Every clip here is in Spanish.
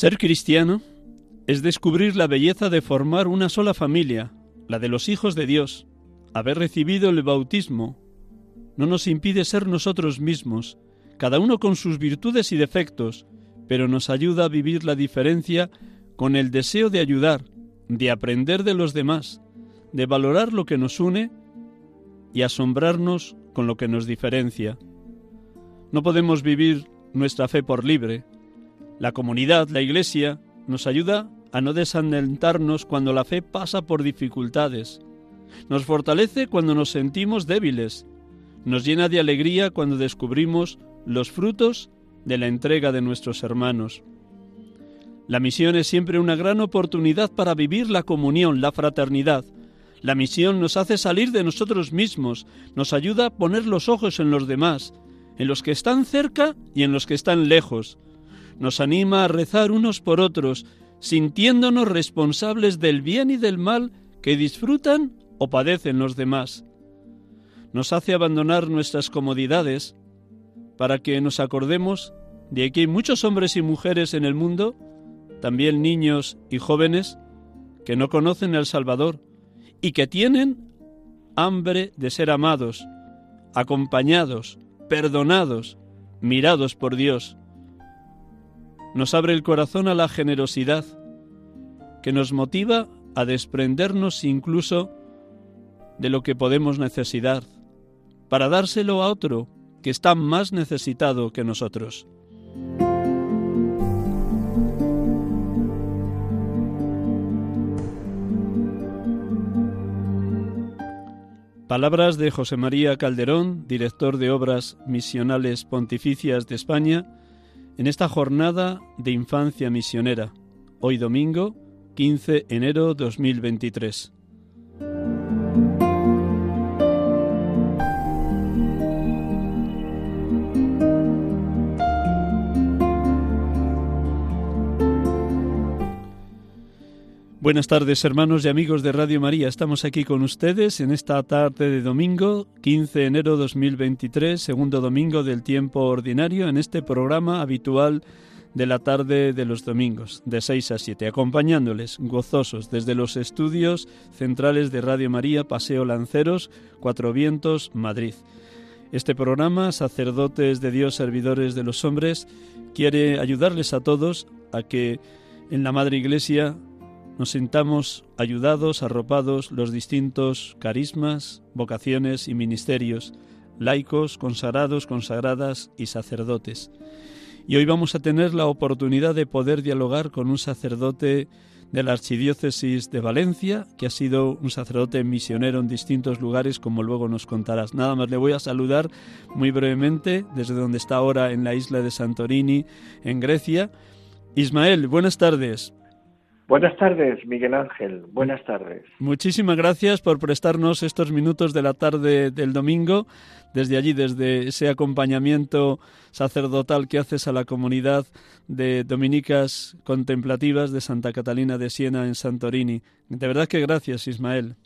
Ser cristiano es descubrir la belleza de formar una sola familia, la de los hijos de Dios. Haber recibido el bautismo no nos impide ser nosotros mismos, cada uno con sus virtudes y defectos, pero nos ayuda a vivir la diferencia con el deseo de ayudar, de aprender de los demás, de valorar lo que nos une y asombrarnos con lo que nos diferencia. No podemos vivir nuestra fe por libre. La comunidad, la Iglesia, nos ayuda a no desalentarnos cuando la fe pasa por dificultades. Nos fortalece cuando nos sentimos débiles. Nos llena de alegría cuando descubrimos los frutos de la entrega de nuestros hermanos. La misión es siempre una gran oportunidad para vivir la comunión, la fraternidad. La misión nos hace salir de nosotros mismos, nos ayuda a poner los ojos en los demás, en los que están cerca y en los que están lejos. Nos anima a rezar unos por otros, sintiéndonos responsables del bien y del mal que disfrutan o padecen los demás. Nos hace abandonar nuestras comodidades para que nos acordemos de que hay muchos hombres y mujeres en el mundo, también niños y jóvenes, que no conocen al Salvador y que tienen hambre de ser amados, acompañados, perdonados, mirados por Dios. Nos abre el corazón a la generosidad, que nos motiva a desprendernos incluso de lo que podemos necesitar, para dárselo a otro que está más necesitado que nosotros. Palabras de José María Calderón, director de Obras Misionales Pontificias de España, en esta jornada de infancia misionera, hoy domingo 15 enero 2023. Buenas tardes hermanos y amigos de Radio María. Estamos aquí con ustedes en esta tarde de domingo, 15 de enero 2023, segundo domingo del tiempo ordinario, en este programa habitual de la tarde de los domingos, de 6 a 7, acompañándoles gozosos desde los estudios centrales de Radio María, Paseo Lanceros, Cuatro Vientos, Madrid. Este programa, Sacerdotes de Dios, Servidores de los Hombres, quiere ayudarles a todos a que en la Madre Iglesia nos sintamos ayudados, arropados los distintos carismas, vocaciones y ministerios, laicos, consagrados, consagradas y sacerdotes. Y hoy vamos a tener la oportunidad de poder dialogar con un sacerdote de la Archidiócesis de Valencia, que ha sido un sacerdote misionero en distintos lugares, como luego nos contarás. Nada más le voy a saludar muy brevemente desde donde está ahora en la isla de Santorini, en Grecia. Ismael, buenas tardes. Buenas tardes, Miguel Ángel. Buenas tardes. Muchísimas gracias por prestarnos estos minutos de la tarde del domingo, desde allí, desde ese acompañamiento sacerdotal que haces a la comunidad de dominicas contemplativas de Santa Catalina de Siena en Santorini. De verdad que gracias, Ismael.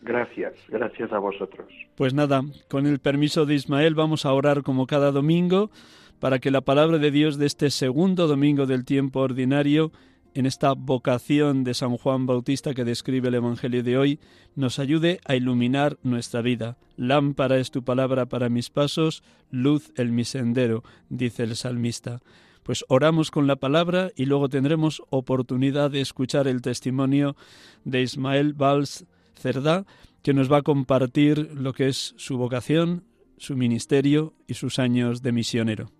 Gracias, gracias a vosotros. Pues nada, con el permiso de Ismael vamos a orar como cada domingo para que la palabra de Dios de este segundo domingo del tiempo ordinario en esta vocación de San Juan Bautista que describe el Evangelio de hoy, nos ayude a iluminar nuestra vida. Lámpara es tu palabra para mis pasos, luz el mi sendero, dice el salmista. Pues oramos con la palabra y luego tendremos oportunidad de escuchar el testimonio de Ismael Valls Cerdá, que nos va a compartir lo que es su vocación, su ministerio y sus años de misionero.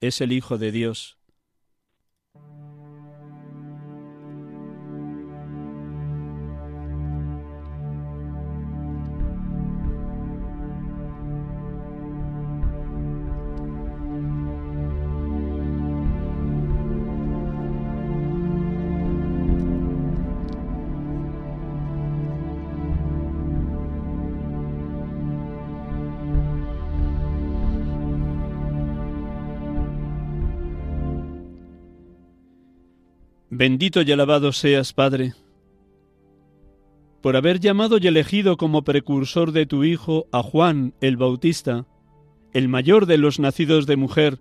es el Hijo de Dios. Bendito y alabado seas, Padre, por haber llamado y elegido como precursor de tu Hijo a Juan el Bautista, el mayor de los nacidos de mujer,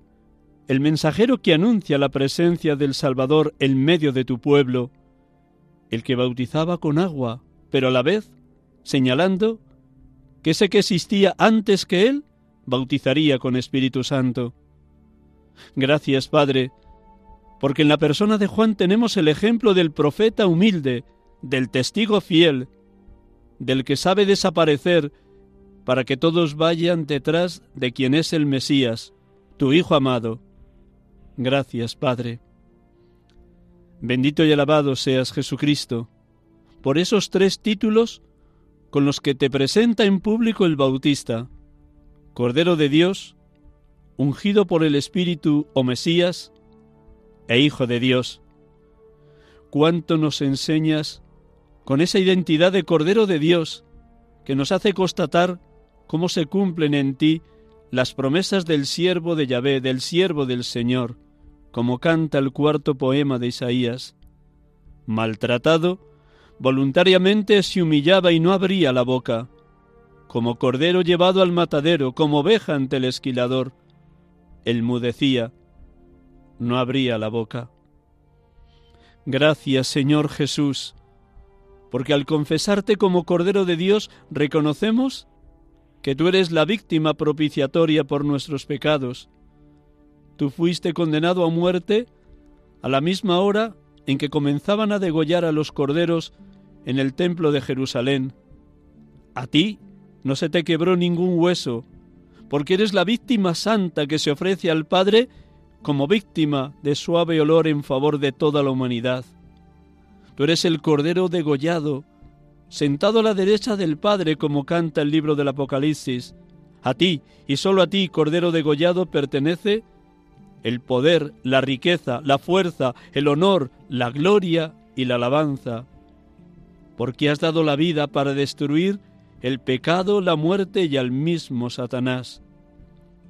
el mensajero que anuncia la presencia del Salvador en medio de tu pueblo, el que bautizaba con agua, pero a la vez señalando que ese que existía antes que él bautizaría con Espíritu Santo. Gracias, Padre, porque en la persona de Juan tenemos el ejemplo del profeta humilde, del testigo fiel, del que sabe desaparecer para que todos vayan detrás de quien es el Mesías, tu Hijo amado. Gracias, Padre. Bendito y alabado seas Jesucristo, por esos tres títulos con los que te presenta en público el Bautista, Cordero de Dios, ungido por el Espíritu o Mesías, e Hijo de Dios. Cuánto nos enseñas con esa identidad de Cordero de Dios que nos hace constatar cómo se cumplen en ti las promesas del siervo de Yahvé, del siervo del Señor, como canta el cuarto poema de Isaías. Maltratado, voluntariamente se humillaba y no abría la boca, como cordero llevado al matadero, como oveja ante el esquilador. Él mudecía, no abría la boca. Gracias, Señor Jesús, porque al confesarte como Cordero de Dios reconocemos que tú eres la víctima propiciatoria por nuestros pecados. Tú fuiste condenado a muerte a la misma hora en que comenzaban a degollar a los corderos en el templo de Jerusalén. A ti no se te quebró ningún hueso, porque eres la víctima santa que se ofrece al Padre como víctima de suave olor en favor de toda la humanidad. Tú eres el Cordero degollado, sentado a la derecha del Padre como canta el libro del Apocalipsis. A ti, y solo a ti, Cordero degollado, pertenece el poder, la riqueza, la fuerza, el honor, la gloria y la alabanza, porque has dado la vida para destruir el pecado, la muerte y al mismo Satanás.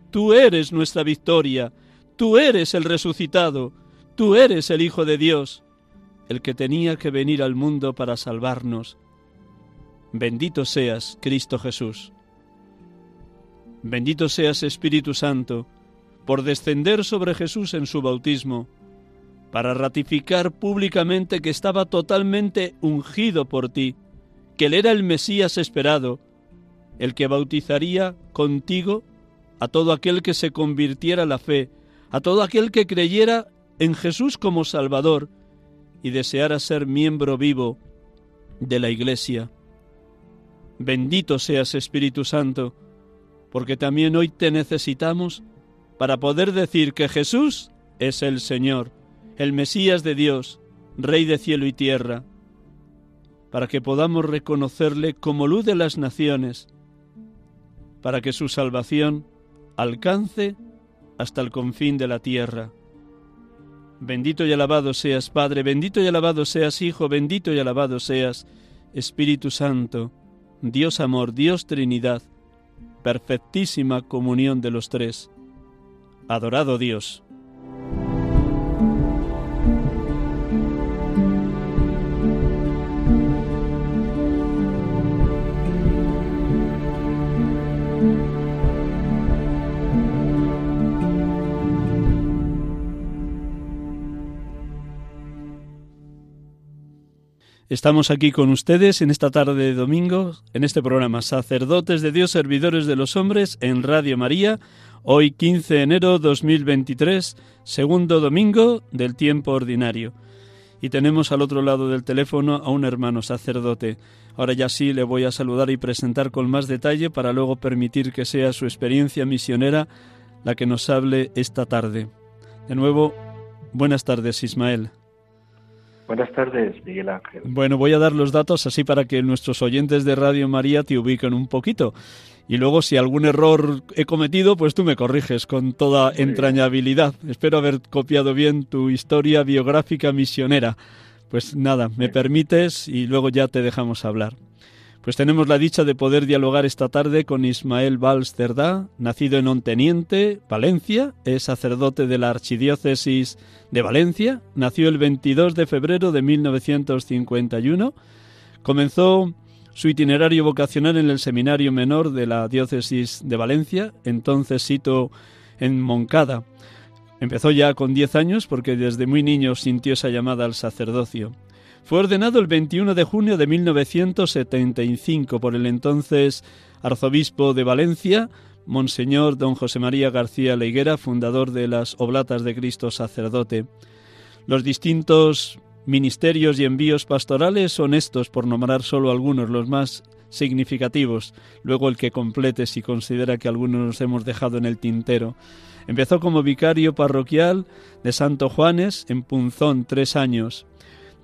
Tú eres nuestra victoria, Tú eres el resucitado, tú eres el Hijo de Dios, el que tenía que venir al mundo para salvarnos. Bendito seas, Cristo Jesús. Bendito seas, Espíritu Santo, por descender sobre Jesús en su bautismo, para ratificar públicamente que estaba totalmente ungido por ti, que él era el Mesías esperado, el que bautizaría contigo a todo aquel que se convirtiera a la fe a todo aquel que creyera en Jesús como Salvador y deseara ser miembro vivo de la Iglesia. Bendito seas Espíritu Santo, porque también hoy te necesitamos para poder decir que Jesús es el Señor, el Mesías de Dios, Rey de cielo y tierra, para que podamos reconocerle como luz de las naciones, para que su salvación alcance hasta el confín de la tierra. Bendito y alabado seas, Padre, bendito y alabado seas, Hijo, bendito y alabado seas, Espíritu Santo, Dios amor, Dios Trinidad, perfectísima comunión de los tres. Adorado Dios. Estamos aquí con ustedes en esta tarde de domingo, en este programa Sacerdotes de Dios, Servidores de los Hombres, en Radio María, hoy 15 de enero 2023, segundo domingo del tiempo ordinario. Y tenemos al otro lado del teléfono a un hermano sacerdote. Ahora ya sí le voy a saludar y presentar con más detalle para luego permitir que sea su experiencia misionera la que nos hable esta tarde. De nuevo, buenas tardes, Ismael. Buenas tardes, Miguel Ángel. Bueno, voy a dar los datos así para que nuestros oyentes de Radio María te ubiquen un poquito. Y luego, si algún error he cometido, pues tú me corriges con toda entrañabilidad. Espero haber copiado bien tu historia biográfica misionera. Pues nada, me permites y luego ya te dejamos hablar. Pues tenemos la dicha de poder dialogar esta tarde con Ismael Valls Cerdá, nacido en Onteniente, Valencia, es sacerdote de la Archidiócesis de Valencia, nació el 22 de febrero de 1951, comenzó su itinerario vocacional en el Seminario Menor de la Diócesis de Valencia, entonces sito en Moncada. Empezó ya con 10 años porque desde muy niño sintió esa llamada al sacerdocio. Fue ordenado el 21 de junio de 1975 por el entonces arzobispo de Valencia, Monseñor don José María García Leiguera, fundador de las Oblatas de Cristo Sacerdote. Los distintos ministerios y envíos pastorales son estos, por nombrar solo algunos, los más significativos. Luego el que complete si considera que algunos nos hemos dejado en el tintero. Empezó como vicario parroquial de Santo Juanes en Punzón tres años.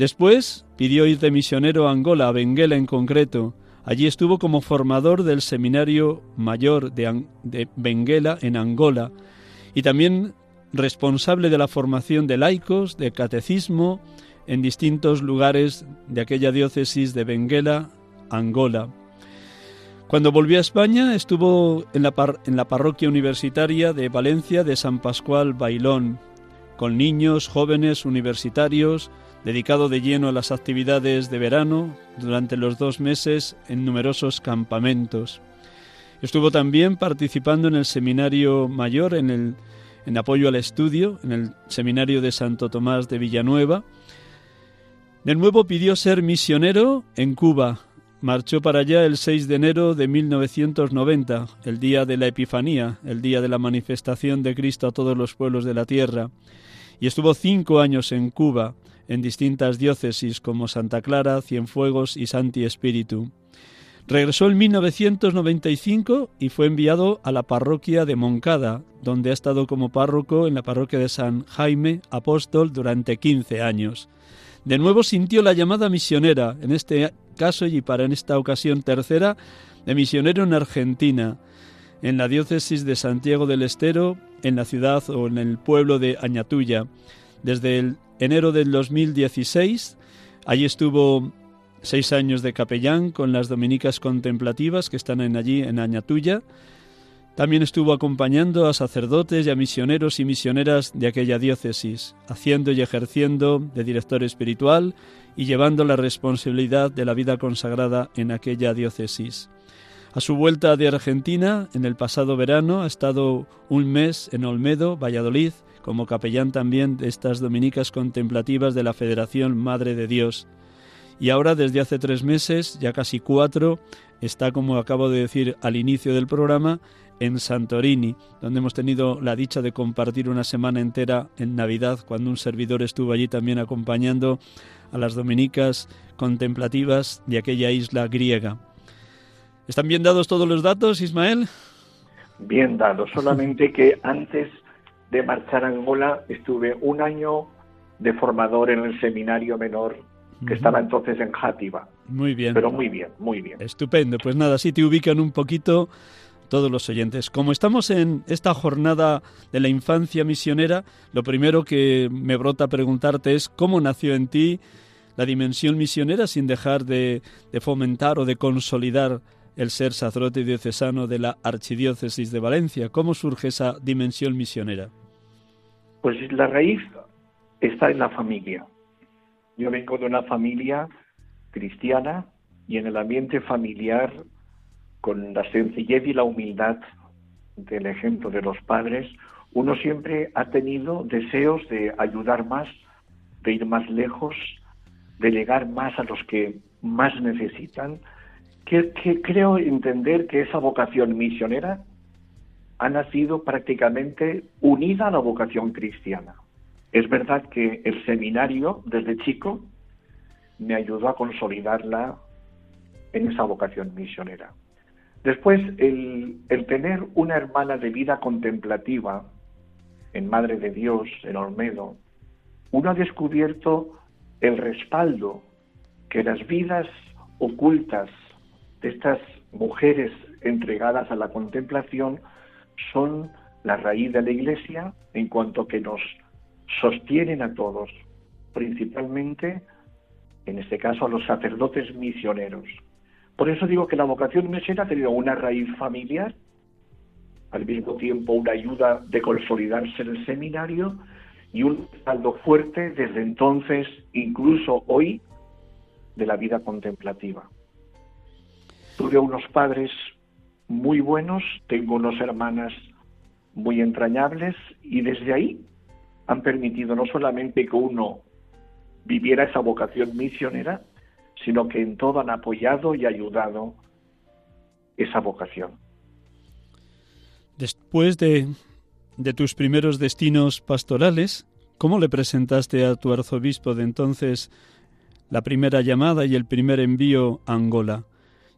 Después pidió ir de misionero a Angola, a Benguela en concreto. Allí estuvo como formador del Seminario Mayor de, Benguela en Angola y también responsable de la formación de laicos, de catecismo, en distintos lugares de aquella diócesis de Benguela, Angola. Cuando volvió a España estuvo en la, en la parroquia universitaria de Valencia de San Pascual Bailón, con niños, jóvenes, universitarios, dedicado de lleno a las actividades de verano durante los dos meses en numerosos campamentos. Estuvo también participando en el seminario mayor, en, el, en apoyo al estudio, en el seminario de Santo Tomás de Villanueva. De nuevo pidió ser misionero en Cuba. Marchó para allá el 6 de enero de 1990, el día de la Epifanía, el día de la manifestación de Cristo a todos los pueblos de la tierra. Y estuvo cinco años en Cuba, en distintas diócesis como Santa Clara, Cienfuegos y Santi Espíritu. Regresó en 1995 y fue enviado a la parroquia de Moncada, donde ha estado como párroco en la parroquia de San Jaime Apóstol durante 15 años. De nuevo sintió la llamada misionera, en este caso y para en esta ocasión tercera, de misionero en Argentina, en la diócesis de Santiago del Estero, en la ciudad o en el pueblo de Añatuya. Desde el enero del 2016. Allí estuvo seis años de capellán con las dominicas contemplativas que están allí en Añatuya. También estuvo acompañando a sacerdotes y a misioneros y misioneras de aquella diócesis, haciendo y ejerciendo de director espiritual y llevando la responsabilidad de la vida consagrada en aquella diócesis. A su vuelta de Argentina, en el pasado verano, ha estado un mes en Olmedo, Valladolid, como capellán también de estas dominicas contemplativas de la Federación Madre de Dios. Y ahora, desde hace tres meses, ya casi cuatro, está, como acabo de decir al inicio del programa, en Santorini, donde hemos tenido la dicha de compartir una semana entera en Navidad, cuando un servidor estuvo allí también acompañando a las dominicas contemplativas de aquella isla griega. ¿Están bien dados todos los datos, Ismael? Bien dados, solamente que antes de marchar a Angola estuve un año de formador en el seminario menor que estaba entonces en Játiva. Muy bien. Pero muy bien, muy bien. Estupendo. Pues nada, sí te ubican un poquito todos los oyentes. Como estamos en esta jornada de la infancia misionera, lo primero que me brota preguntarte es cómo nació en ti la dimensión misionera sin dejar de, fomentar o de consolidar el ser sacerdote diocesano de la Archidiócesis de Valencia. ¿Cómo surge esa dimensión misionera? Pues la raíz está en la familia. Yo vengo de una familia cristiana y en el ambiente familiar con la sencillez y la humildad del ejemplo de los padres, uno siempre ha tenido deseos de ayudar más, de ir más lejos, de llegar más a los que más necesitan, que, creo entender que esa vocación misionera ha nacido prácticamente unida a la vocación cristiana. Es verdad que el seminario desde chico me ayudó a consolidarla en esa vocación misionera. Después, el, tener una hermana de vida contemplativa en Madre de Dios, en Olmedo, uno ha descubierto el respaldo que las vidas ocultas de estas mujeres entregadas a la contemplación son la raíz de la Iglesia en cuanto que nos sostienen a todos, principalmente, en este caso, a los sacerdotes misioneros. Por eso digo que la vocación misionera ha tenido una raíz familiar, al mismo tiempo una ayuda de consolidarse en el seminario y un respaldo fuerte desde entonces, incluso hoy, de la vida contemplativa. Tuve unos padres muy buenos, tengo unas hermanas muy entrañables y desde ahí han permitido no solamente que uno viviera esa vocación misionera, sino que en todo han apoyado y ayudado esa vocación. Después de, de tus primeros destinos pastorales, ¿cómo le presentaste a tu arzobispo de entonces la primera llamada y el primer envío a Angola?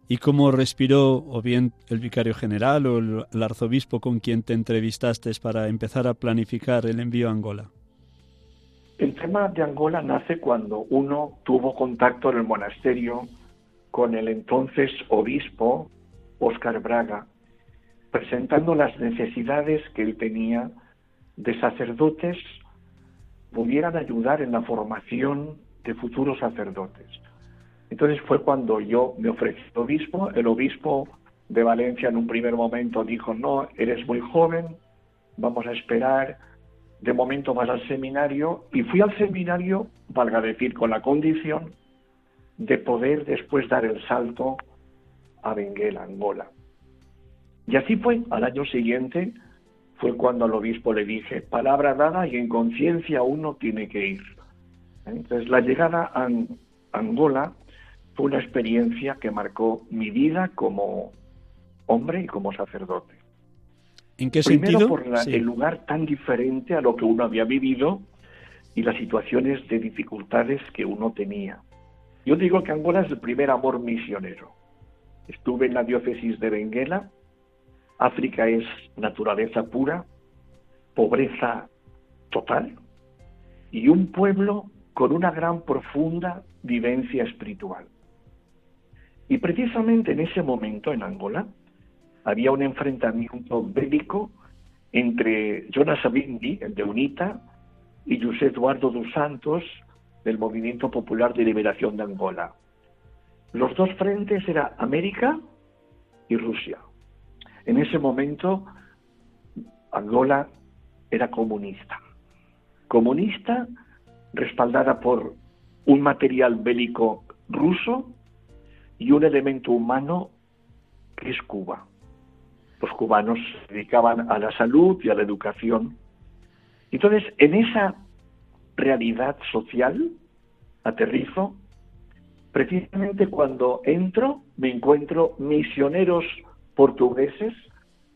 ¿Y cómo respiró o bien el vicario general o el arzobispo con quien te entrevistaste para empezar a planificar el envío a Angola? El tema de Angola nace cuando uno tuvo contacto en el monasterio con el entonces obispo Óscar Braga, presentando las necesidades que él tenía de sacerdotes pudieran ayudar en la formación de futuros sacerdotes. Entonces fue cuando yo me ofrecí al obispo, el obispo de Valencia en un primer momento dijo, no, eres muy joven, vamos a esperar, de momento vas al seminario y fui al seminario, valga decir, con la condición de poder después dar el salto a Benguela, Angola. Y así fue, al año siguiente fue cuando al obispo le dije, palabra dada y en conciencia uno tiene que ir. Entonces la llegada a Angola fue una experiencia que marcó mi vida como hombre y como sacerdote. ¿En qué Primero sentido? por el lugar tan diferente a lo que uno había vivido y las situaciones de dificultades que uno tenía. Yo digo que Angola es el primer amor misionero. Estuve en la diócesis de Benguela. África es naturaleza pura, pobreza total y un pueblo con una gran profunda vivencia espiritual. Y precisamente en ese momento en Angola, había un enfrentamiento bélico entre Jonas Savimbi, el de UNITA, y José Eduardo dos Santos, del Movimiento Popular de Liberación de Angola. Los dos frentes eran América y Rusia. En ese momento, Angola era comunista. Comunista respaldada por un material bélico ruso y un elemento humano que es Cuba los cubanos se dedicaban a la salud y a la educación. Entonces, en esa realidad social, aterrizo, precisamente cuando entro me encuentro misioneros portugueses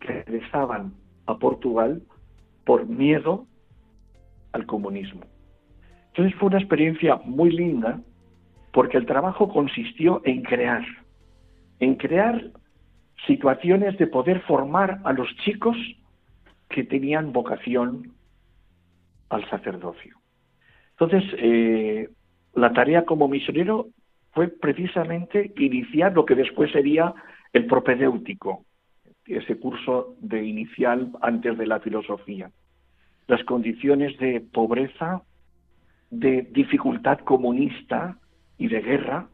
que regresaban a Portugal por miedo al comunismo. Entonces fue una experiencia muy linda porque el trabajo consistió en crear, en crear situaciones de poder formar a los chicos que tenían vocación al sacerdocio. Entonces, eh, la tarea como misionero fue precisamente iniciar lo que después sería el propedéutico, ese curso de inicial antes de la filosofía. Las condiciones de pobreza, de dificultad comunista y de guerra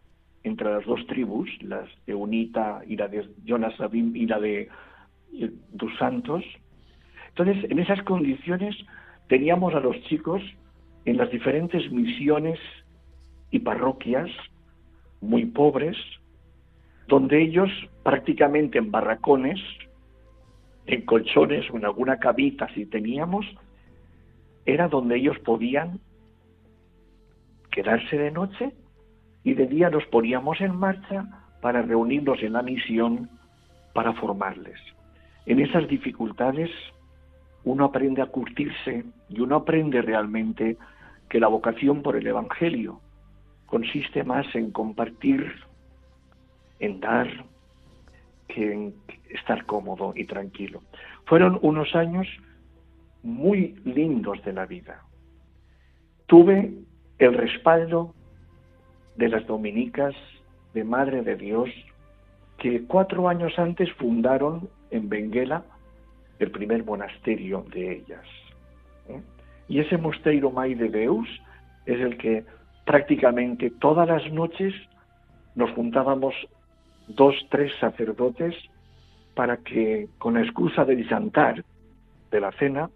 entre las dos tribus, las de Unita y la de Jonas Sabim y la de eh, Dos Santos. Entonces, en esas condiciones teníamos a los chicos en las diferentes misiones y parroquias muy pobres, donde ellos prácticamente en barracones, en colchones o en alguna cabita si teníamos, era donde ellos podían quedarse de noche y de día nos poníamos en marcha para reunirnos en la misión para formarles. En esas dificultades uno aprende a curtirse y uno aprende realmente que la vocación por el Evangelio consiste más en compartir, en dar, que en estar cómodo y tranquilo. Fueron unos años muy lindos de la vida. Tuve el respaldo de las dominicas de Madre de Dios que cuatro años antes fundaron en Benguela el primer monasterio de ellas. ¿eh? Y ese mosteiro Mai de Deus es el que prácticamente todas las noches nos juntábamos dos, tres sacerdotes para que con la excusa del jantar, de la cena,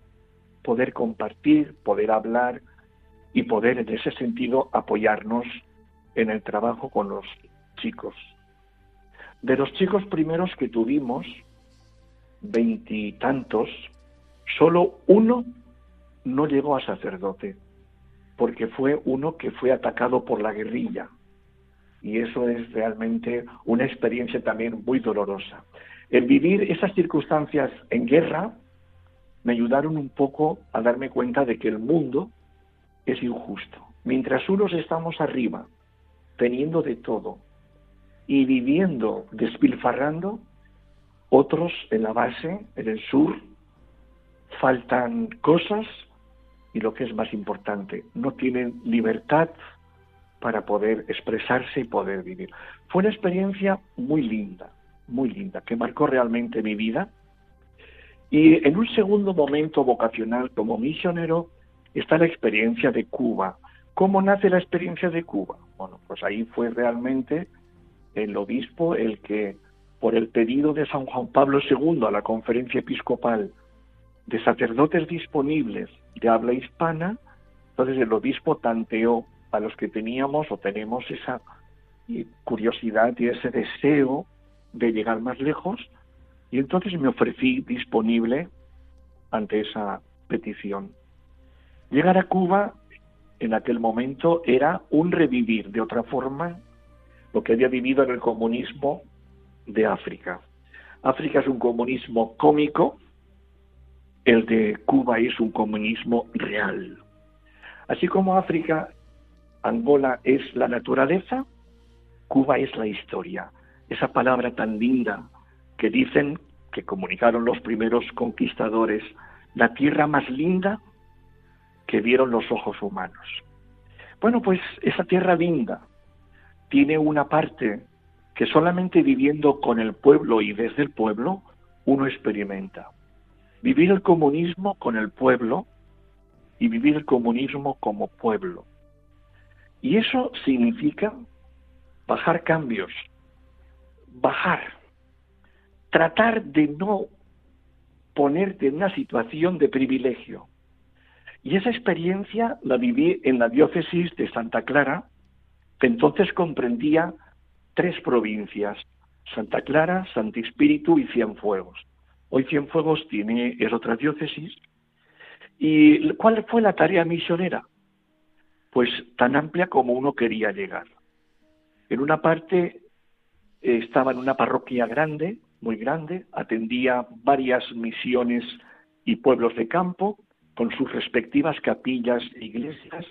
poder compartir, poder hablar y poder en ese sentido apoyarnos en el trabajo con los chicos. De los chicos primeros que tuvimos, veintitantos, solo uno no llegó a sacerdote, porque fue uno que fue atacado por la guerrilla. Y eso es realmente una experiencia también muy dolorosa. El vivir esas circunstancias en guerra me ayudaron un poco a darme cuenta de que el mundo es injusto. Mientras unos estamos arriba, teniendo de todo y viviendo, despilfarrando, otros en la base, en el sur, faltan cosas y lo que es más importante, no tienen libertad para poder expresarse y poder vivir. Fue una experiencia muy linda, muy linda, que marcó realmente mi vida. Y en un segundo momento vocacional como misionero está la experiencia de Cuba. ¿Cómo nace la experiencia de Cuba? Bueno, pues ahí fue realmente el obispo el que, por el pedido de San Juan Pablo II a la conferencia episcopal de sacerdotes disponibles de habla hispana, entonces el obispo tanteó a los que teníamos o tenemos esa curiosidad y ese deseo de llegar más lejos, y entonces me ofrecí disponible ante esa petición. Llegar a Cuba en aquel momento era un revivir de otra forma lo que había vivido en el comunismo de África. África es un comunismo cómico, el de Cuba es un comunismo real. Así como África, Angola es la naturaleza, Cuba es la historia. Esa palabra tan linda que dicen, que comunicaron los primeros conquistadores, la tierra más linda que vieron los ojos humanos. Bueno, pues esa tierra linda tiene una parte que solamente viviendo con el pueblo y desde el pueblo uno experimenta. Vivir el comunismo con el pueblo y vivir el comunismo como pueblo. Y eso significa bajar cambios, bajar, tratar de no ponerte en una situación de privilegio. Y esa experiencia la viví en la diócesis de Santa Clara, que entonces comprendía tres provincias, Santa Clara, Santo Espíritu y Cienfuegos. Hoy Cienfuegos tiene, es otra diócesis. ¿Y cuál fue la tarea misionera? Pues tan amplia como uno quería llegar. En una parte eh, estaba en una parroquia grande, muy grande, atendía varias misiones y pueblos de campo, con sus respectivas capillas e iglesias,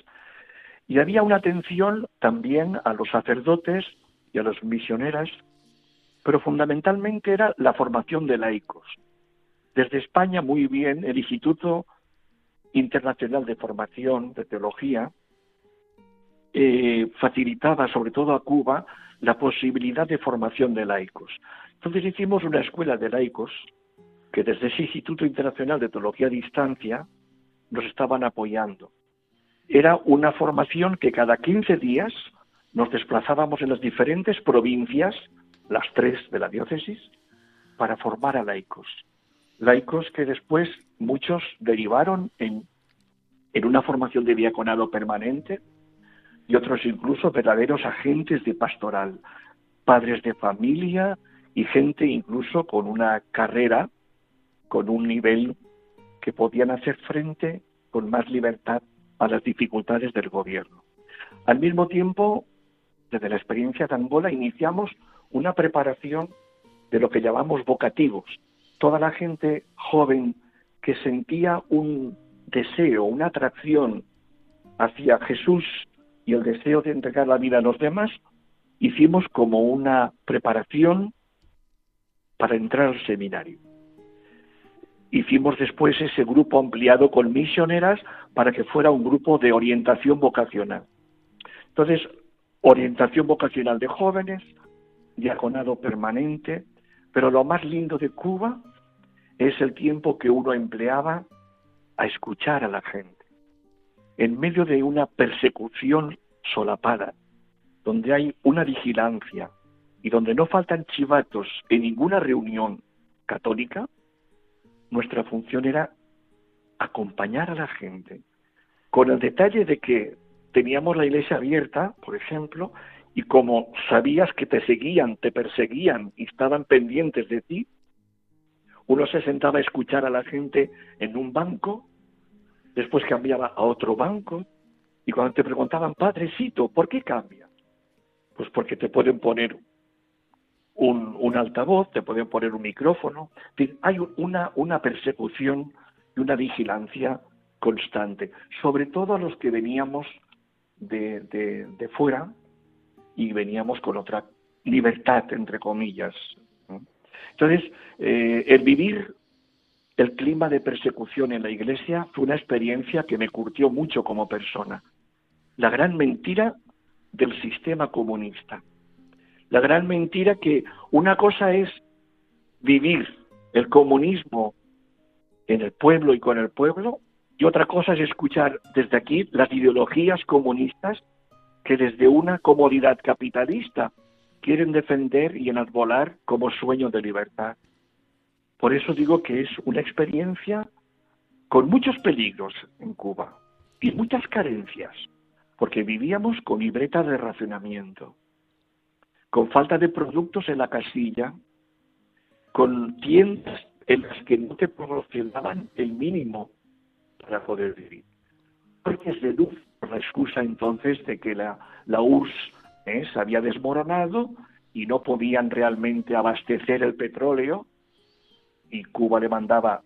y había una atención también a los sacerdotes y a las misioneras, pero fundamentalmente era la formación de laicos. Desde España, muy bien, el Instituto Internacional de Formación de Teología eh, facilitaba, sobre todo a Cuba, la posibilidad de formación de laicos. Entonces hicimos una escuela de laicos que desde ese Instituto Internacional de Teología a Distancia nos estaban apoyando. Era una formación que cada 15 días nos desplazábamos en las diferentes provincias, las tres de la diócesis, para formar a laicos. Laicos que después muchos derivaron en, en una formación de diaconado permanente y otros incluso verdaderos agentes de pastoral, padres de familia y gente incluso con una carrera, con un nivel que podían hacer frente con más libertad a las dificultades del gobierno. Al mismo tiempo, desde la experiencia de Angola, iniciamos una preparación de lo que llamamos vocativos. Toda la gente joven que sentía un deseo, una atracción hacia Jesús y el deseo de entregar la vida a los demás, hicimos como una preparación para entrar al seminario. Hicimos después ese grupo ampliado con misioneras para que fuera un grupo de orientación vocacional. Entonces, orientación vocacional de jóvenes, diaconado permanente, pero lo más lindo de Cuba es el tiempo que uno empleaba a escuchar a la gente. En medio de una persecución solapada, donde hay una vigilancia y donde no faltan chivatos en ninguna reunión católica, nuestra función era acompañar a la gente, con el detalle de que teníamos la iglesia abierta, por ejemplo, y como sabías que te seguían, te perseguían y estaban pendientes de ti, uno se sentaba a escuchar a la gente en un banco, después cambiaba a otro banco, y cuando te preguntaban, padrecito, ¿por qué cambia? Pues porque te pueden poner un, altavoz, te pueden poner un micrófono. Hay una, persecución y una vigilancia constante, sobre todo a los que veníamos de, de, fuera y veníamos con otra libertad, entre comillas. Entonces, eh, el vivir el clima de persecución en la iglesia fue una experiencia que me curtió mucho como persona. La gran mentira del sistema comunista la gran mentira que una cosa es vivir el comunismo en el pueblo y con el pueblo, y otra cosa es escuchar desde aquí las ideologías comunistas que desde una comodidad capitalista quieren defender y enarbolar como sueño de libertad. Por eso digo que es una experiencia con muchos peligros en Cuba y muchas carencias, porque vivíamos con libretas de racionamiento con falta de productos en la casilla, con tiendas en las que no te proporcionaban el mínimo para poder vivir. Porque de luz, por la excusa entonces de que la, la URSS ¿eh? se había desmoronado y no podían realmente abastecer el petróleo, y Cuba le mandaba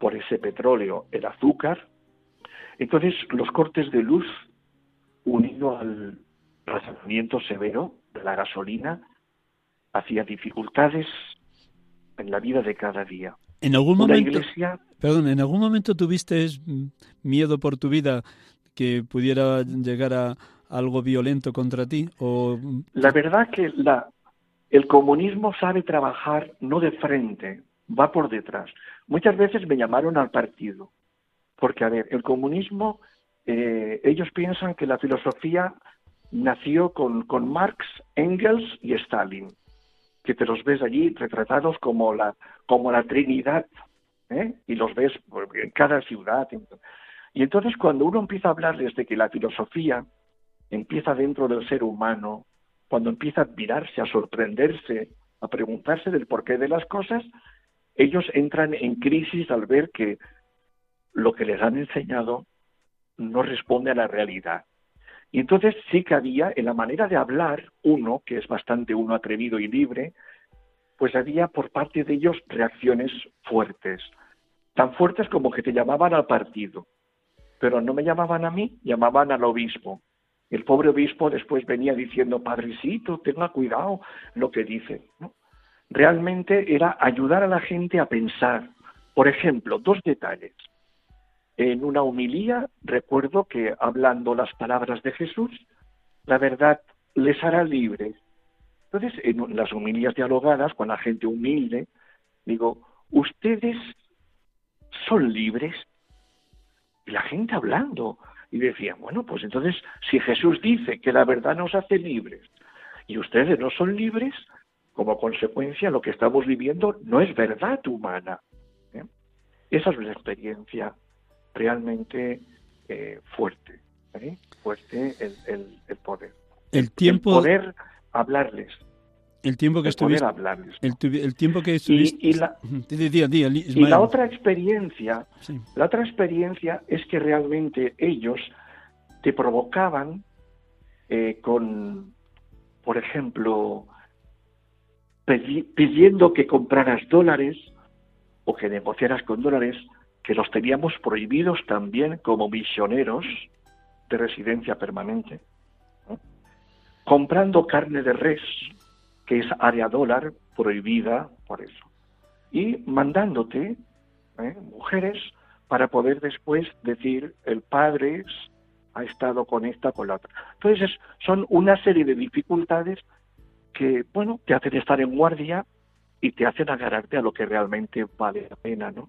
por ese petróleo el azúcar. Entonces, los cortes de luz, unido al razonamiento severo, la gasolina hacía dificultades en la vida de cada día. En algún momento, perdón, en algún momento tuviste miedo por tu vida que pudiera llegar a algo violento contra ti o la verdad que la el comunismo sabe trabajar no de frente, va por detrás. Muchas veces me llamaron al partido, porque a ver, el comunismo, eh, ellos piensan que la filosofía nació con, con Marx, Engels y Stalin, que te los ves allí retratados como la, como la Trinidad, ¿eh? y los ves en cada ciudad. Y entonces cuando uno empieza a hablarles de que la filosofía empieza dentro del ser humano, cuando empieza a admirarse, a sorprenderse, a preguntarse del porqué de las cosas, ellos entran en crisis al ver que lo que les han enseñado no responde a la realidad. Y entonces sí que había en la manera de hablar, uno, que es bastante uno atrevido y libre, pues había por parte de ellos reacciones fuertes, tan fuertes como que te llamaban al partido, pero no me llamaban a mí, llamaban al obispo. El pobre obispo después venía diciendo, padrecito, tenga cuidado lo que dice. Realmente era ayudar a la gente a pensar. Por ejemplo, dos detalles. En una humilía, recuerdo que hablando las palabras de Jesús, la verdad les hará libres. Entonces, en las humilías dialogadas con la gente humilde, digo, ustedes son libres. Y la gente hablando. Y decía, bueno, pues entonces, si Jesús dice que la verdad nos hace libres y ustedes no son libres, como consecuencia lo que estamos viviendo no es verdad humana. ¿eh? Esa es una experiencia realmente eh, fuerte, ¿eh? fuerte el, el, poder. El tiempo... poder hablarles. El tiempo que estuviste... hablarles. El, tiempo que estuviste... Y, la, y la otra experiencia, la otra experiencia es que realmente ellos te provocaban eh, con, por ejemplo, pidiendo que compraras dólares o que negociaras con dólares que los teníamos prohibidos también como misioneros de residencia permanente. Comprando carne de res, que es área dólar, prohibida por eso. Y mandándote ¿eh? mujeres para poder después decir el padre ha estado con esta, con la otra. Entonces son una serie de dificultades que, bueno, te hacen estar en guardia y te hacen agarrarte a lo que realmente vale la pena, ¿no?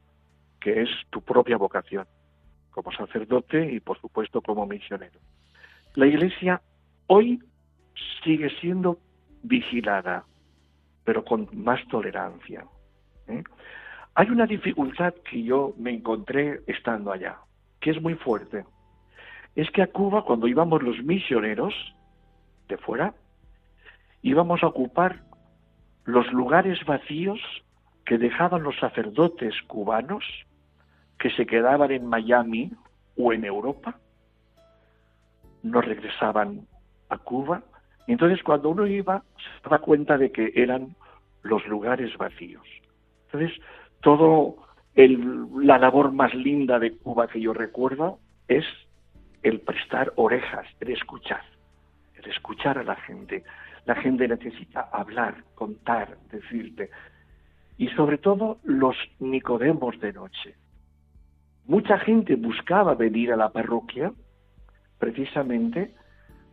Que es tu propia vocación, como sacerdote y por supuesto como misionero. La Iglesia hoy sigue siendo vigilada, pero con más tolerancia. ¿eh? Hay una dificultad que yo me encontré estando allá, que es muy fuerte. Es que a Cuba, cuando íbamos los misioneros de fuera, íbamos a ocupar los lugares vacíos que dejaban los sacerdotes cubanos que se quedaban en Miami o en Europa, no regresaban a Cuba. Y entonces cuando uno iba se daba cuenta de que eran los lugares vacíos. Entonces, todo la labor más linda de Cuba que yo recuerdo es el prestar orejas, el escuchar, el escuchar a la gente. La gente necesita hablar, contar, decirte. Y sobre todo los nicodemos de noche. Mucha gente buscaba venir a la parroquia precisamente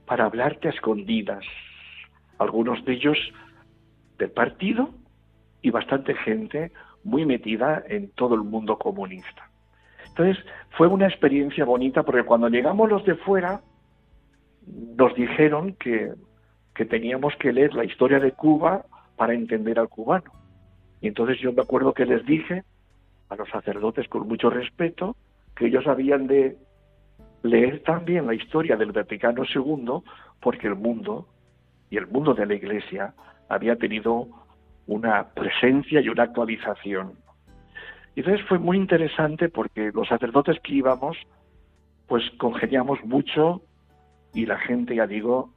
para hablarte a escondidas. Algunos de ellos del partido y bastante gente muy metida en todo el mundo comunista. Entonces fue una experiencia bonita porque cuando llegamos los de fuera nos dijeron que, que teníamos que leer la historia de Cuba para entender al cubano. Y entonces yo me acuerdo que les dije a los sacerdotes con mucho respeto que ellos habían de leer también la historia del Vaticano II porque el mundo y el mundo de la Iglesia había tenido una presencia y una actualización. Y entonces fue muy interesante porque los sacerdotes que íbamos, pues congeniamos mucho y la gente, ya digo,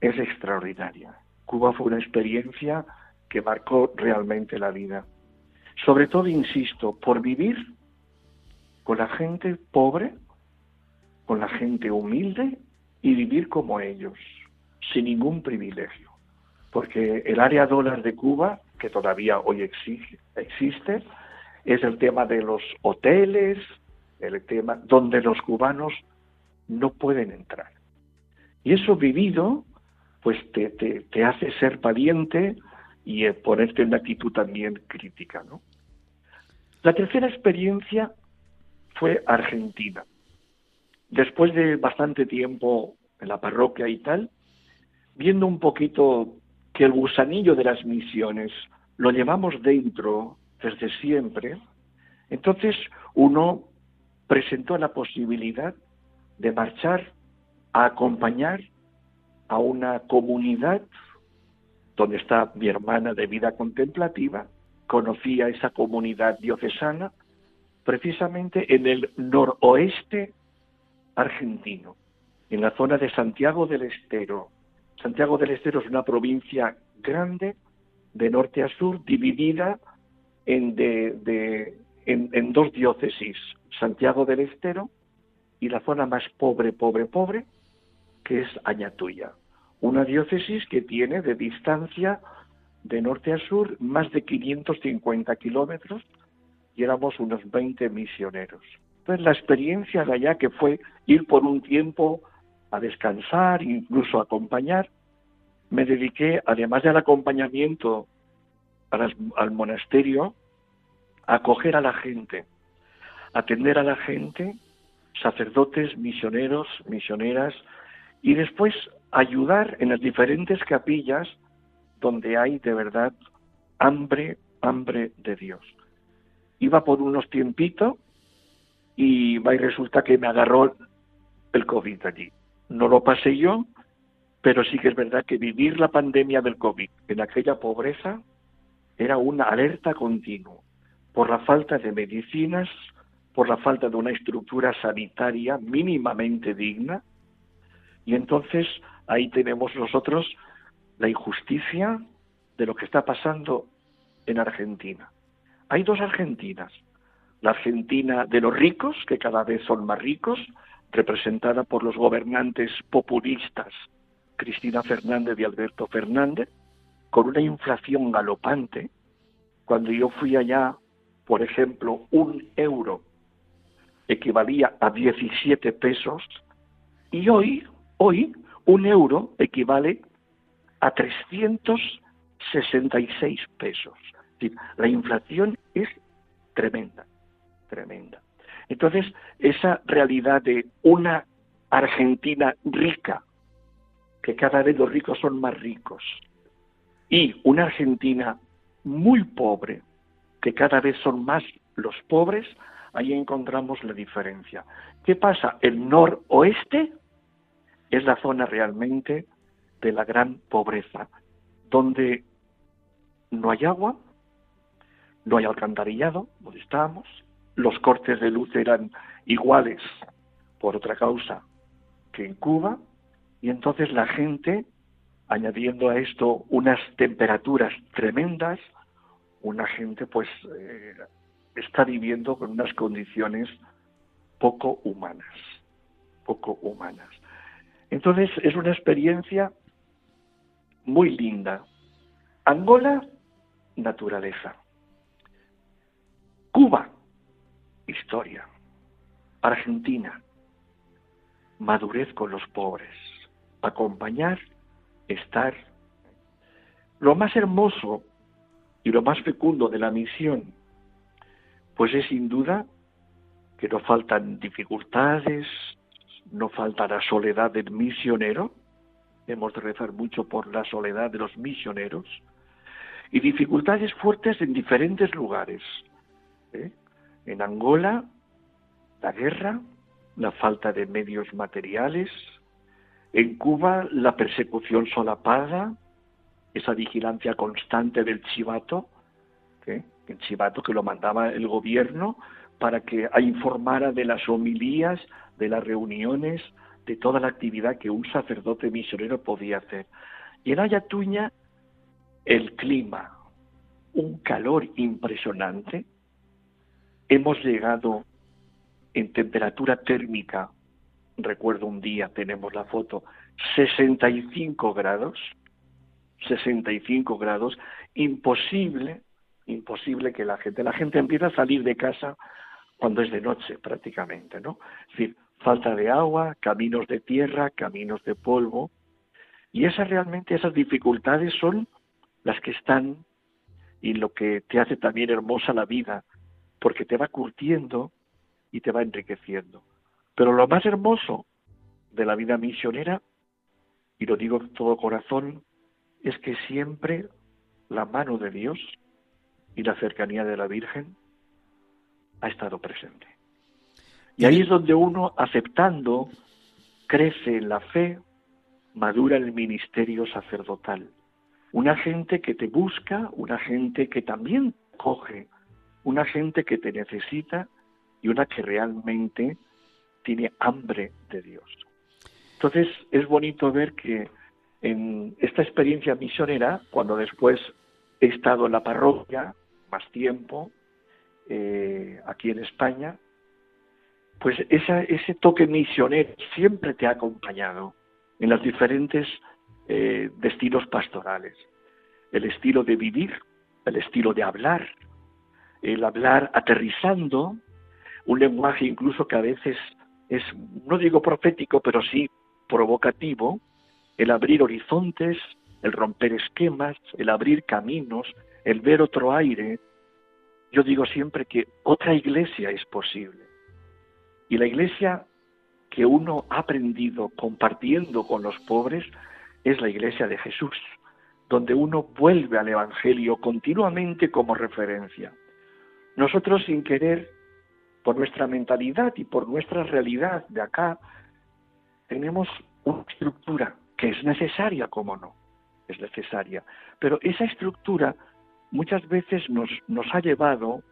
es extraordinaria. Cuba fue una experiencia que marcó realmente la vida. Sobre todo, insisto, por vivir con la gente pobre, con la gente humilde y vivir como ellos, sin ningún privilegio. Porque el área dólar de Cuba, que todavía hoy existe, es el tema de los hoteles, el tema donde los cubanos no pueden entrar. Y eso vivido, pues te, te, te hace ser valiente y eh, ponerte en actitud también crítica, ¿no? La tercera experiencia fue Argentina. Después de bastante tiempo en la parroquia y tal, viendo un poquito que el gusanillo de las misiones lo llevamos dentro desde siempre, entonces uno presentó la posibilidad de marchar a acompañar a una comunidad donde está mi hermana de vida contemplativa, conocía esa comunidad diocesana precisamente en el noroeste argentino, en la zona de Santiago del Estero. Santiago del Estero es una provincia grande, de norte a sur, dividida en, dos diócesis, Santiago del Estero y la zona más pobre, pobre, pobre, que es Añatuya una diócesis que tiene de distancia de norte a sur más de 550 kilómetros y éramos unos 20 misioneros. Entonces la experiencia de allá que fue ir por un tiempo a descansar, incluso a acompañar, me dediqué, además del acompañamiento al monasterio, a acoger a la gente, atender a la gente, sacerdotes, misioneros, misioneras, y después ayudar en las diferentes capillas donde hay de verdad hambre, hambre de Dios. Iba por unos tiempitos y y resulta que me agarró el COVID allí. No lo pasé yo, pero sí que es verdad que vivir la pandemia del COVID en aquella pobreza era una alerta continua por la falta de medicinas, por la falta de una estructura sanitaria mínimamente digna. Y entonces ahí tenemos nosotros la injusticia de lo que está pasando en Argentina. Hay dos Argentinas. La Argentina de los ricos, que cada vez son más ricos, representada por los gobernantes populistas Cristina Fernández y Alberto Fernández, con una inflación galopante. Cuando yo fui allá, por ejemplo, un euro equivalía a 17 pesos y hoy, hoy, un euro equivale a 366 pesos. La inflación es tremenda, tremenda. Entonces, esa realidad de una Argentina rica, que cada vez los ricos son más ricos, y una Argentina muy pobre, que cada vez son más los pobres, ahí encontramos la diferencia. ¿Qué pasa? El noroeste es la zona realmente de la gran pobreza, donde no hay agua, no hay alcantarillado, donde estábamos, los cortes de luz eran iguales por otra causa que en Cuba, y entonces la gente, añadiendo a esto unas temperaturas tremendas, una gente pues eh, está viviendo con unas condiciones poco humanas, poco humanas. Entonces es una experiencia muy linda. Angola, naturaleza. Cuba, historia. Argentina, madurez con los pobres. Acompañar, estar. Lo más hermoso y lo más fecundo de la misión, pues es sin duda que no faltan dificultades, no falta la soledad del misionero, hemos de rezar mucho por la soledad de los misioneros, y dificultades fuertes en diferentes lugares. ¿eh? En Angola, la guerra, la falta de medios materiales, en Cuba, la persecución solapada, esa vigilancia constante del chivato, ¿eh? el chivato que lo mandaba el gobierno para que informara de las homilías, de las reuniones, de toda la actividad que un sacerdote misionero podía hacer. Y en Ayatuña, el clima, un calor impresionante. Hemos llegado en temperatura térmica, recuerdo un día, tenemos la foto, 65 grados, 65 grados, imposible, imposible que la gente, la gente empieza a salir de casa cuando es de noche prácticamente, ¿no? Es decir, falta de agua, caminos de tierra, caminos de polvo, y esas realmente, esas dificultades son las que están y lo que te hace también hermosa la vida, porque te va curtiendo y te va enriqueciendo. Pero lo más hermoso de la vida misionera, y lo digo con todo corazón, es que siempre la mano de Dios y la cercanía de la Virgen ha estado presente. Y ahí es donde uno, aceptando, crece en la fe, madura el ministerio sacerdotal. Una gente que te busca, una gente que también coge, una gente que te necesita y una que realmente tiene hambre de Dios. Entonces es bonito ver que en esta experiencia misionera, cuando después he estado en la parroquia más tiempo, eh, aquí en España, pues ese toque misionero siempre te ha acompañado en los diferentes eh, destinos pastorales. El estilo de vivir, el estilo de hablar, el hablar aterrizando, un lenguaje incluso que a veces es, no digo profético, pero sí provocativo, el abrir horizontes, el romper esquemas, el abrir caminos, el ver otro aire. Yo digo siempre que otra iglesia es posible. Y la iglesia que uno ha aprendido compartiendo con los pobres es la iglesia de Jesús, donde uno vuelve al Evangelio continuamente como referencia. Nosotros sin querer, por nuestra mentalidad y por nuestra realidad de acá, tenemos una estructura que es necesaria, como no, es necesaria. Pero esa estructura muchas veces nos, nos ha llevado,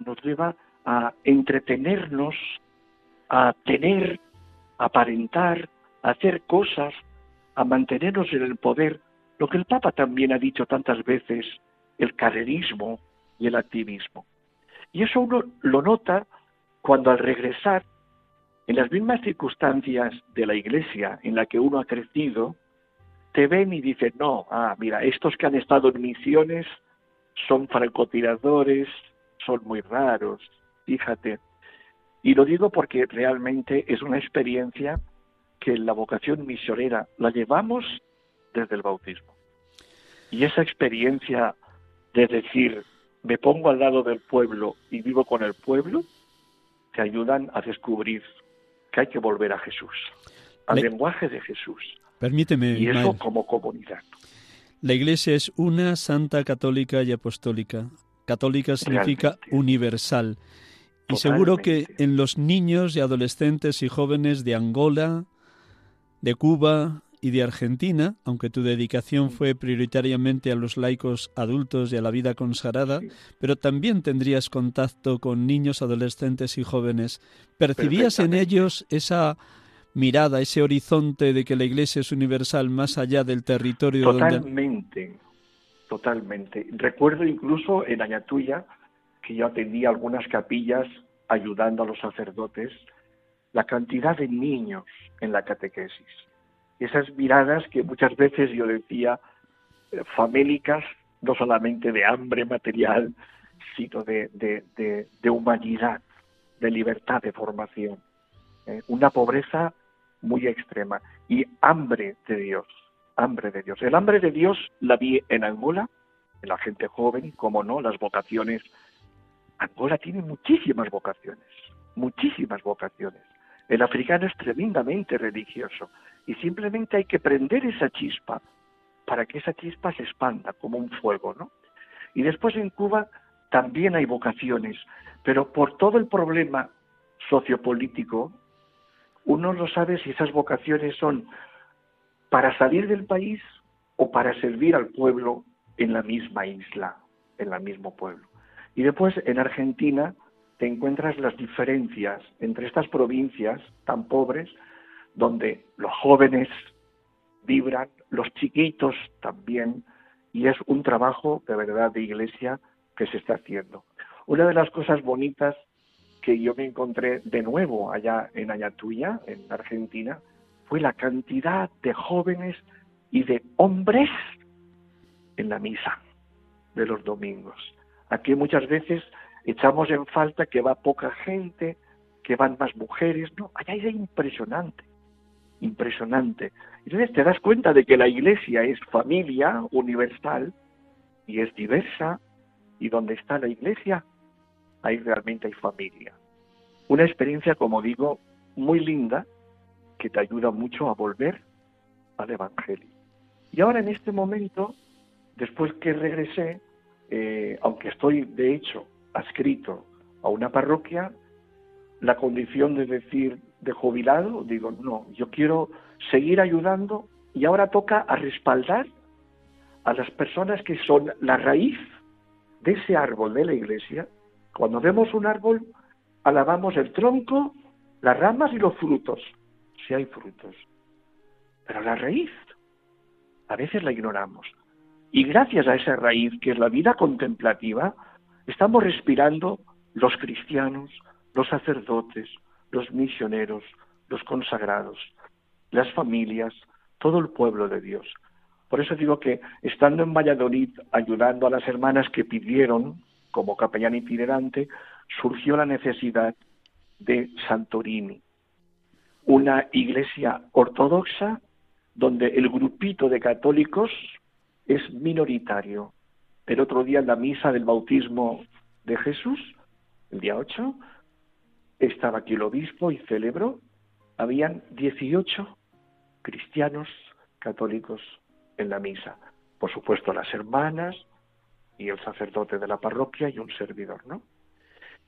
nos lleva a entretenernos, a tener, a aparentar, a hacer cosas, a mantenernos en el poder, lo que el Papa también ha dicho tantas veces, el carrerismo y el activismo. Y eso uno lo nota cuando al regresar, en las mismas circunstancias de la iglesia en la que uno ha crecido, te ven y dicen, no, ah, mira, estos que han estado en misiones son francotiradores, son muy raros, fíjate. Y lo digo porque realmente es una experiencia que la vocación misionera la llevamos desde el bautismo. Y esa experiencia de decir, me pongo al lado del pueblo y vivo con el pueblo, te ayudan a descubrir que hay que volver a Jesús, al lenguaje de Jesús. Permíteme. Y eso como comunidad. La Iglesia es una santa católica y apostólica. Católica significa universal. Y seguro que en los niños y adolescentes y jóvenes de Angola, de Cuba, y de Argentina, aunque tu dedicación fue prioritariamente a los laicos adultos y a la vida consagrada, pero también tendrías contacto con niños, adolescentes y jóvenes. ¿Percibías en ellos esa mirada, ese horizonte de que la Iglesia es universal más allá del territorio totalmente, Totalmente, Recuerdo incluso en Añatuya que yo atendía algunas capillas ayudando a los sacerdotes, la cantidad de niños en la catequesis esas miradas que muchas veces yo decía eh, famélicas, no solamente de hambre material, sino de, de, humanidad, de libertad, de formación. Eh, una pobreza muy extrema y hambre de Dios, hambre de Dios. El hambre de Dios la vi en Angola, en la gente joven, como no, las vocaciones. Angola tiene muchísimas vocaciones, muchísimas vocaciones. El africano es tremendamente religioso y simplemente hay que prender esa chispa para que esa chispa se expanda como un fuego, ¿no? Y después en Cuba también hay vocaciones, pero por todo el problema sociopolítico, uno no sabe si esas vocaciones son para salir del país o para servir al pueblo en la misma isla, en el mismo pueblo. Y después en Argentina te encuentras las diferencias entre estas provincias tan pobres donde los jóvenes vibran, los chiquitos también, y es un trabajo de verdad de iglesia que se está haciendo. Una de las cosas bonitas que yo me encontré de nuevo allá en Ayatuya, en Argentina, fue la cantidad de jóvenes y de hombres en la misa de los domingos. Aquí muchas veces echamos en falta que va poca gente, que van más mujeres, no, allá es impresionante impresionante. Entonces te das cuenta de que la iglesia es familia universal y es diversa y donde está la iglesia, ahí realmente hay familia. Una experiencia, como digo, muy linda que te ayuda mucho a volver al Evangelio. Y ahora en este momento, después que regresé, eh, aunque estoy de hecho adscrito a una parroquia, la condición de decir de jubilado, digo, no, yo quiero seguir ayudando y ahora toca a respaldar a las personas que son la raíz de ese árbol de la iglesia. Cuando vemos un árbol, alabamos el tronco, las ramas y los frutos, si hay frutos. Pero la raíz, a veces la ignoramos. Y gracias a esa raíz, que es la vida contemplativa, estamos respirando los cristianos, los sacerdotes, los misioneros, los consagrados, las familias, todo el pueblo de Dios. Por eso digo que estando en Valladolid ayudando a las hermanas que pidieron como capellán itinerante, surgió la necesidad de Santorini, una iglesia ortodoxa donde el grupito de católicos es minoritario. El otro día en la misa del bautismo de Jesús, el día 8, estaba aquí el obispo y celebró, habían 18 cristianos católicos en la misa. Por supuesto las hermanas y el sacerdote de la parroquia y un servidor, ¿no?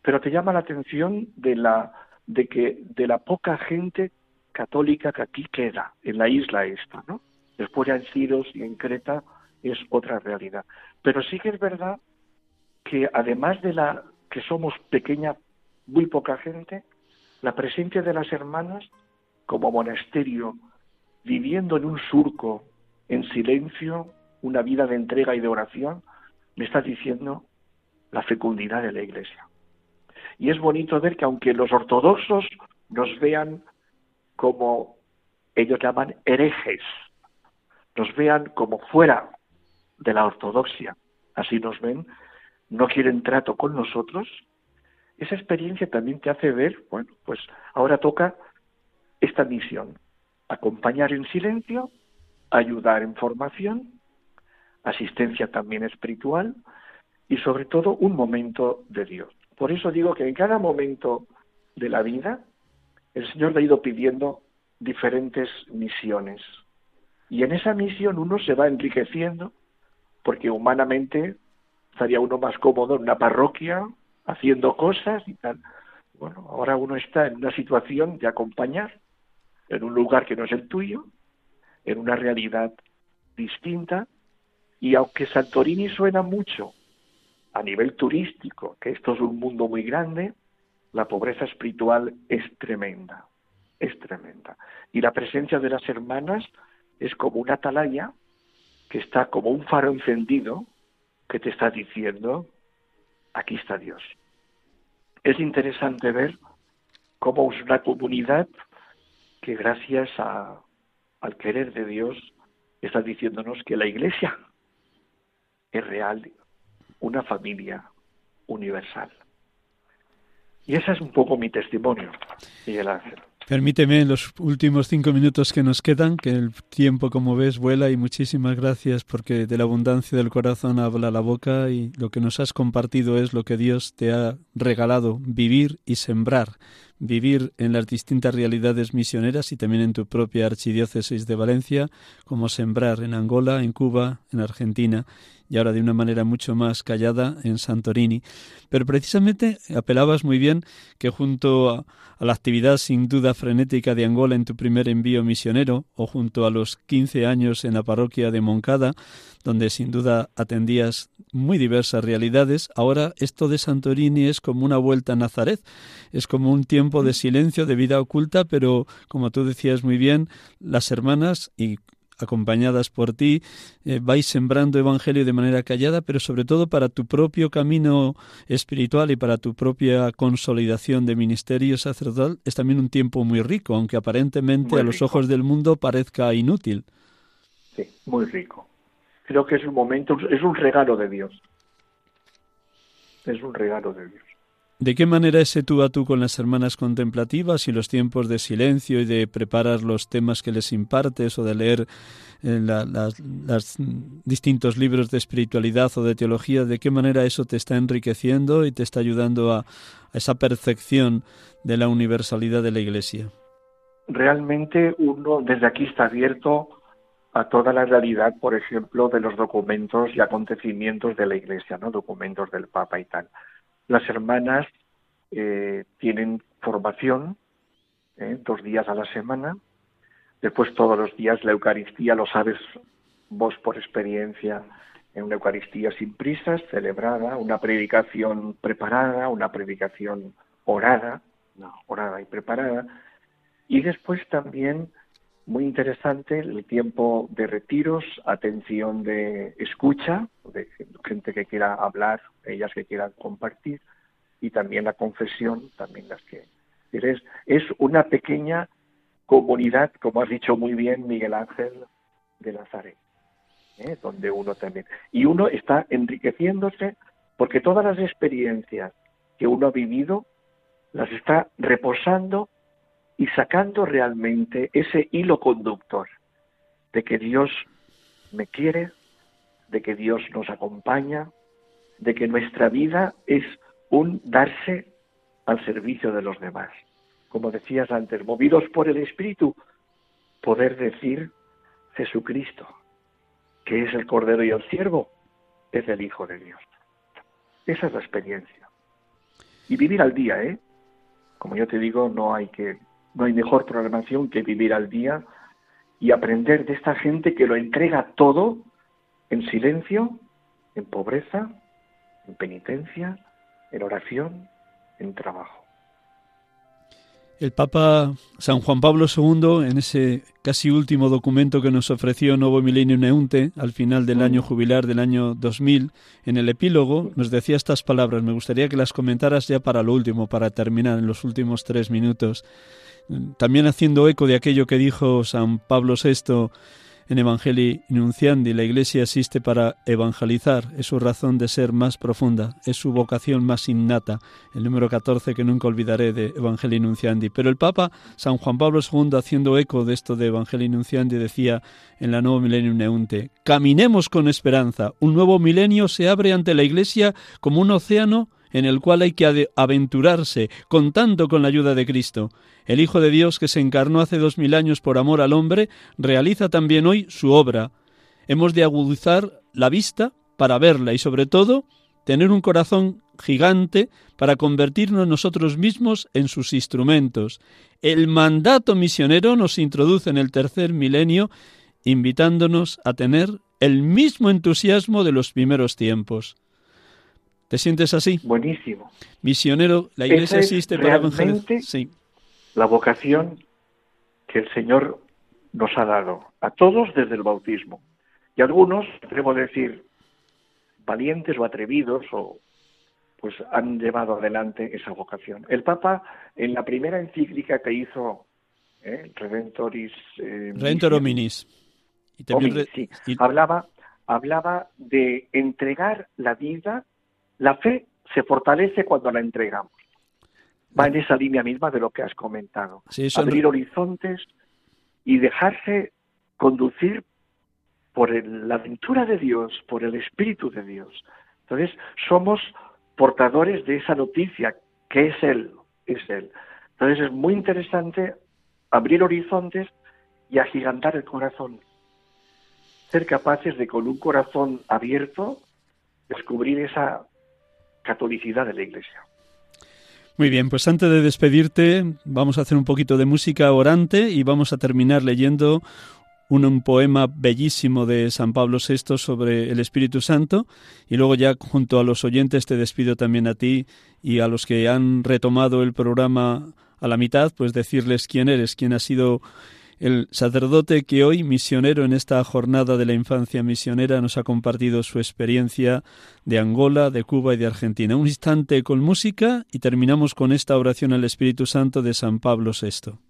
Pero te llama la atención de la de que de la poca gente católica que aquí queda en la isla esta, ¿no? Después en Siros y en Creta es otra realidad. Pero sí que es verdad que además de la que somos pequeña, muy poca gente, la presencia de las hermanas como monasterio, viviendo en un surco, en silencio, una vida de entrega y de oración, me está diciendo la fecundidad de la Iglesia. Y es bonito ver que aunque los ortodoxos nos vean como ellos llaman herejes, nos vean como fuera de la ortodoxia, así nos ven, no quieren trato con nosotros, esa experiencia también te hace ver, bueno, pues ahora toca esta misión, acompañar en silencio, ayudar en formación, asistencia también espiritual y sobre todo un momento de Dios. Por eso digo que en cada momento de la vida el Señor le ha ido pidiendo diferentes misiones. Y en esa misión uno se va enriqueciendo porque humanamente estaría uno más cómodo en una parroquia haciendo cosas y tal. Bueno, ahora uno está en una situación de acompañar en un lugar que no es el tuyo, en una realidad distinta, y aunque Santorini suena mucho a nivel turístico, que esto es un mundo muy grande, la pobreza espiritual es tremenda, es tremenda. Y la presencia de las hermanas es como una atalaya que está como un faro encendido que te está diciendo, aquí está Dios. Es interesante ver cómo es una comunidad que gracias al querer de Dios está diciéndonos que la iglesia es real, una familia universal. Y ese es un poco mi testimonio, Miguel Ángel. Permíteme en los últimos cinco minutos que nos quedan, que el tiempo, como ves, vuela y muchísimas gracias porque de la abundancia del corazón habla la boca y lo que nos has compartido es lo que Dios te ha regalado, vivir y sembrar. Vivir en las distintas realidades misioneras y también en tu propia archidiócesis de Valencia, como sembrar en Angola, en Cuba, en Argentina y ahora de una manera mucho más callada en Santorini. Pero precisamente apelabas muy bien que junto a, la actividad sin duda frenética de Angola en tu primer envío misionero o junto a los 15 años en la parroquia de Moncada, donde sin duda atendías muy diversas realidades, ahora esto de Santorini es como una vuelta a Nazaret, es como un tiempo de silencio, de vida oculta, pero como tú decías muy bien, las hermanas y acompañadas por ti, eh, vais sembrando evangelio de manera callada, pero sobre todo para tu propio camino espiritual y para tu propia consolidación de ministerio sacerdotal, es también un tiempo muy rico, aunque aparentemente a los ojos del mundo parezca inútil. Sí, muy rico. Creo que es un momento, es un regalo de Dios. Es un regalo de Dios. ¿De qué manera ese tú a tú con las hermanas contemplativas y los tiempos de silencio y de preparar los temas que les impartes o de leer eh, los distintos libros de espiritualidad o de teología, de qué manera eso te está enriqueciendo y te está ayudando a, a esa percepción de la universalidad de la Iglesia? Realmente uno desde aquí está abierto a toda la realidad, por ejemplo, de los documentos y acontecimientos de la Iglesia, ¿no? Documentos del Papa y tal las hermanas eh, tienen formación ¿eh? dos días a la semana, después todos los días la Eucaristía, lo sabes vos por experiencia, en una Eucaristía sin prisas, celebrada, una predicación preparada, una predicación orada, no, orada y preparada, y después también muy interesante el tiempo de retiros, atención de escucha, de gente que quiera hablar, ellas que quieran compartir, y también la confesión, también las que... Es, una pequeña comunidad, como has dicho muy bien Miguel Ángel de Nazaret, ¿eh? donde uno también... Y uno está enriqueciéndose porque todas las experiencias que uno ha vivido las está reposando y sacando realmente ese hilo conductor de que Dios me quiere, de que Dios nos acompaña, de que nuestra vida es un darse al servicio de los demás. Como decías antes, movidos por el Espíritu, poder decir Jesucristo, que es el Cordero y el Siervo, es el Hijo de Dios. Esa es la experiencia. Y vivir al día, ¿eh? Como yo te digo, no hay que, no hay mejor programación que vivir al día y aprender de esta gente que lo entrega todo en silencio, en pobreza, en penitencia, en oración, en trabajo. El Papa San Juan Pablo II, en ese casi último documento que nos ofreció Novo Millennium Neunte, al final del año jubilar del año 2000, en el epílogo nos decía estas palabras. Me gustaría que las comentaras ya para lo último, para terminar en los últimos tres minutos. También haciendo eco de aquello que dijo San Pablo VI en Evangelii Nunciandi, la Iglesia existe para evangelizar, es su razón de ser más profunda, es su vocación más innata, el número 14 que nunca olvidaré de Evangelii Nunciandi. Pero el Papa San Juan Pablo II, haciendo eco de esto de Evangelii Nunciandi, decía en la Nuevo Millennium Neunte, caminemos con esperanza, un nuevo milenio se abre ante la Iglesia como un océano en el cual hay que aventurarse, contando con la ayuda de Cristo. El Hijo de Dios, que se encarnó hace dos mil años por amor al hombre, realiza también hoy su obra. Hemos de agudizar la vista para verla y, sobre todo, tener un corazón gigante para convertirnos nosotros mismos en sus instrumentos. El mandato misionero nos introduce en el tercer milenio, invitándonos a tener el mismo entusiasmo de los primeros tiempos. ¿Te sientes así? Buenísimo. Misionero, la iglesia existe para evangelizar. Sí. La vocación que el Señor nos ha dado a todos desde el bautismo. Y algunos, debo decir, valientes o atrevidos o pues han llevado adelante esa vocación. El Papa en la primera encíclica que hizo ¿eh? Redentoris eh, Redentor Hominis, y hablaba hablaba de entregar la vida la fe se fortalece cuando la entregamos. Va en esa línea misma de lo que has comentado. Abrir horizontes y dejarse conducir por la aventura de Dios, por el Espíritu de Dios. Entonces, somos portadores de esa noticia que es Él, es Él. Entonces, es muy interesante abrir horizontes y agigantar el corazón. Ser capaces de, con un corazón abierto, descubrir esa catolicidad de la Iglesia. Muy bien, pues antes de despedirte vamos a hacer un poquito de música orante y vamos a terminar leyendo un, poema bellísimo de San Pablo VI sobre el Espíritu Santo y luego ya junto a los oyentes te despido también a ti y a los que han retomado el programa a la mitad, pues decirles quién eres, quién ha sido el sacerdote que hoy, misionero en esta jornada de la infancia misionera, nos ha compartido su experiencia de Angola, de Cuba y de Argentina. Un instante con música y terminamos con esta oración al Espíritu Santo de San Pablo VI.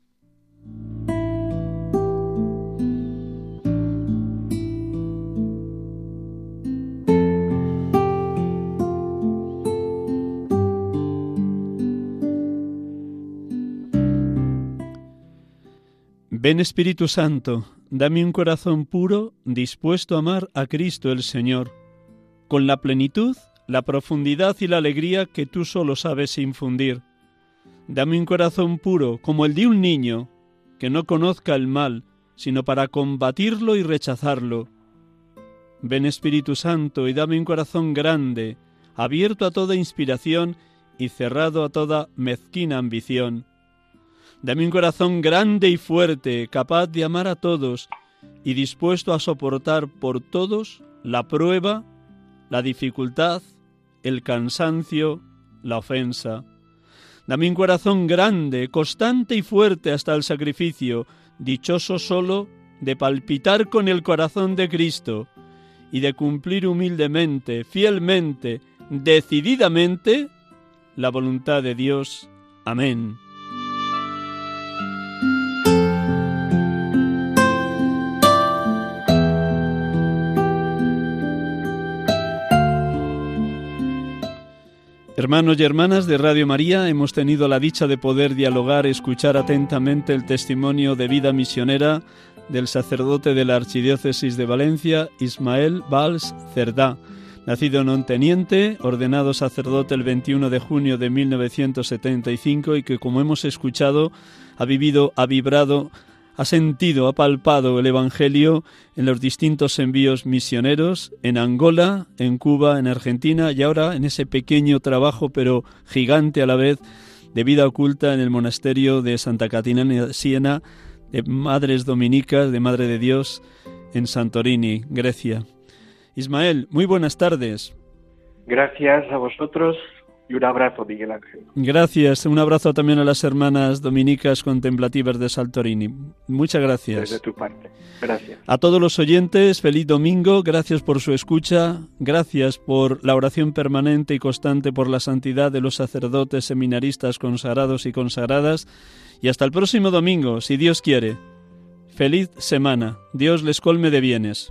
Ven Espíritu Santo, dame un corazón puro, dispuesto a amar a Cristo el Señor, con la plenitud, la profundidad y la alegría que tú solo sabes infundir. Dame un corazón puro, como el de un niño, que no conozca el mal, sino para combatirlo y rechazarlo. Ven Espíritu Santo y dame un corazón grande, abierto a toda inspiración y cerrado a toda mezquina ambición Dame un corazón grande y fuerte, capaz de amar a todos y dispuesto a soportar por todos la prueba, la dificultad, el cansancio, la ofensa. Dame un corazón grande, constante y fuerte hasta el sacrificio, dichoso solo de palpitar con el corazón de Cristo y de cumplir humildemente, fielmente, decididamente la voluntad de Dios. Amén. Hermanos y hermanas de Radio María, hemos tenido la dicha de poder dialogar, escuchar atentamente el testimonio de vida misionera del sacerdote de la Archidiócesis de Valencia, Ismael Valls Cerdá, nacido en Onteniente, ordenado sacerdote el 21 de junio de 1975 y que, como hemos escuchado, ha vivido, ha vibrado ha sentido, ha palpado el Evangelio en los distintos envíos misioneros, en Angola, en Cuba, en Argentina y ahora en ese pequeño trabajo, pero gigante a la vez, de vida oculta en el monasterio de Santa Catina Siena, de Madres Dominicas, de Madre de Dios, en Santorini, Grecia. Ismael, muy buenas tardes. Gracias a vosotros y un abrazo, Miguel Ángel. Gracias. Un abrazo también a las hermanas dominicas contemplativas de Saltorini. Muchas gracias. Desde tu parte. Gracias. A todos los oyentes, feliz domingo. Gracias por su escucha. Gracias por la oración permanente y constante por la santidad de los sacerdotes seminaristas consagrados y consagradas. Y hasta el próximo domingo, si Dios quiere. Feliz semana. Dios les colme de bienes.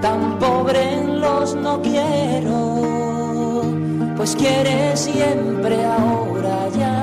tan pobre los no quiero, pues quiere siempre ahora ya